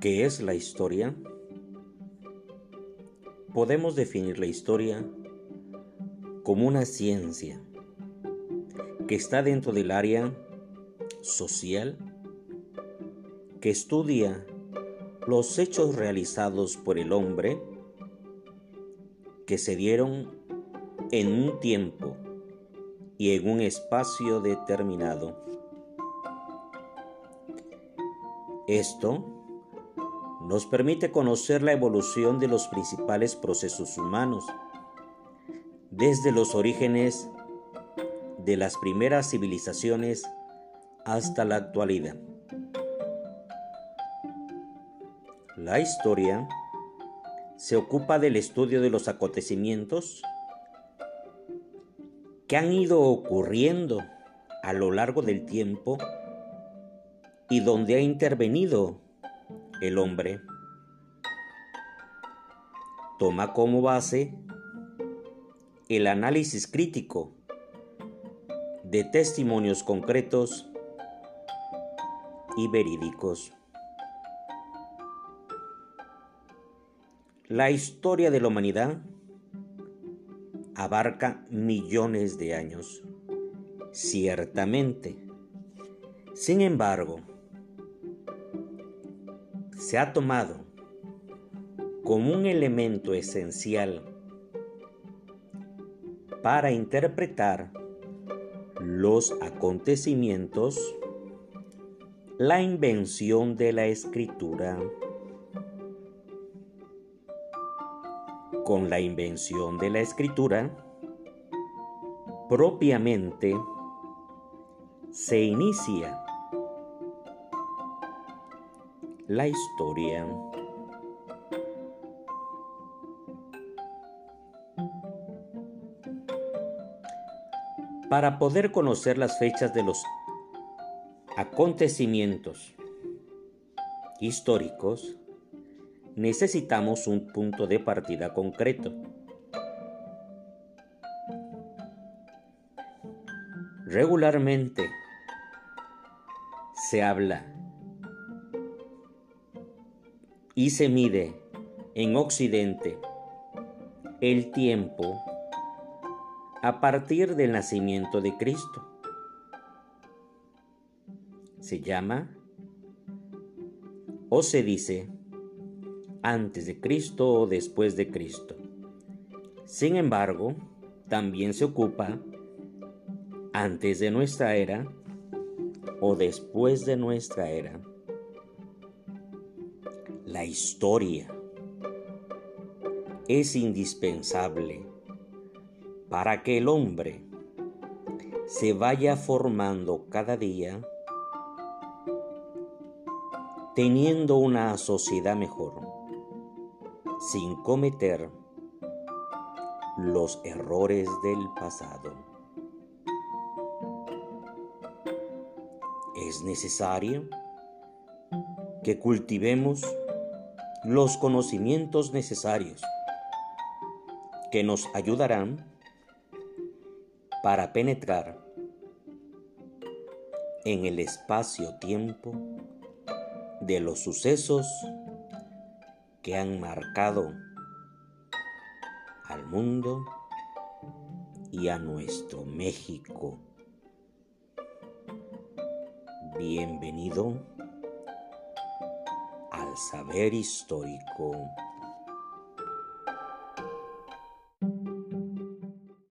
¿Qué es la historia? Podemos definir la historia como una ciencia que está dentro del área social que estudia los hechos realizados por el hombre que se dieron en un tiempo y en un espacio determinado. Esto nos permite conocer la evolución de los principales procesos humanos, desde los orígenes de las primeras civilizaciones hasta la actualidad. La historia se ocupa del estudio de los acontecimientos que han ido ocurriendo a lo largo del tiempo y donde ha intervenido el hombre. Toma como base el análisis crítico de testimonios concretos y verídicos. La historia de la humanidad abarca millones de años, ciertamente. Sin embargo, se ha tomado como un elemento esencial para interpretar los acontecimientos la invención de la escritura. Con la invención de la escritura, propiamente se inicia la historia. Para poder conocer las fechas de los acontecimientos históricos, necesitamos un punto de partida concreto. Regularmente se habla y se mide en Occidente el tiempo a partir del nacimiento de Cristo. Se llama o se dice antes de Cristo o después de Cristo. Sin embargo, también se ocupa antes de nuestra era o después de nuestra era la historia es indispensable para que el hombre se vaya formando cada día teniendo una sociedad mejor, sin cometer los errores del pasado. Es necesario que cultivemos los conocimientos necesarios que nos ayudarán para penetrar en el espacio-tiempo de los sucesos que han marcado al mundo y a nuestro México. Bienvenido saber histórico.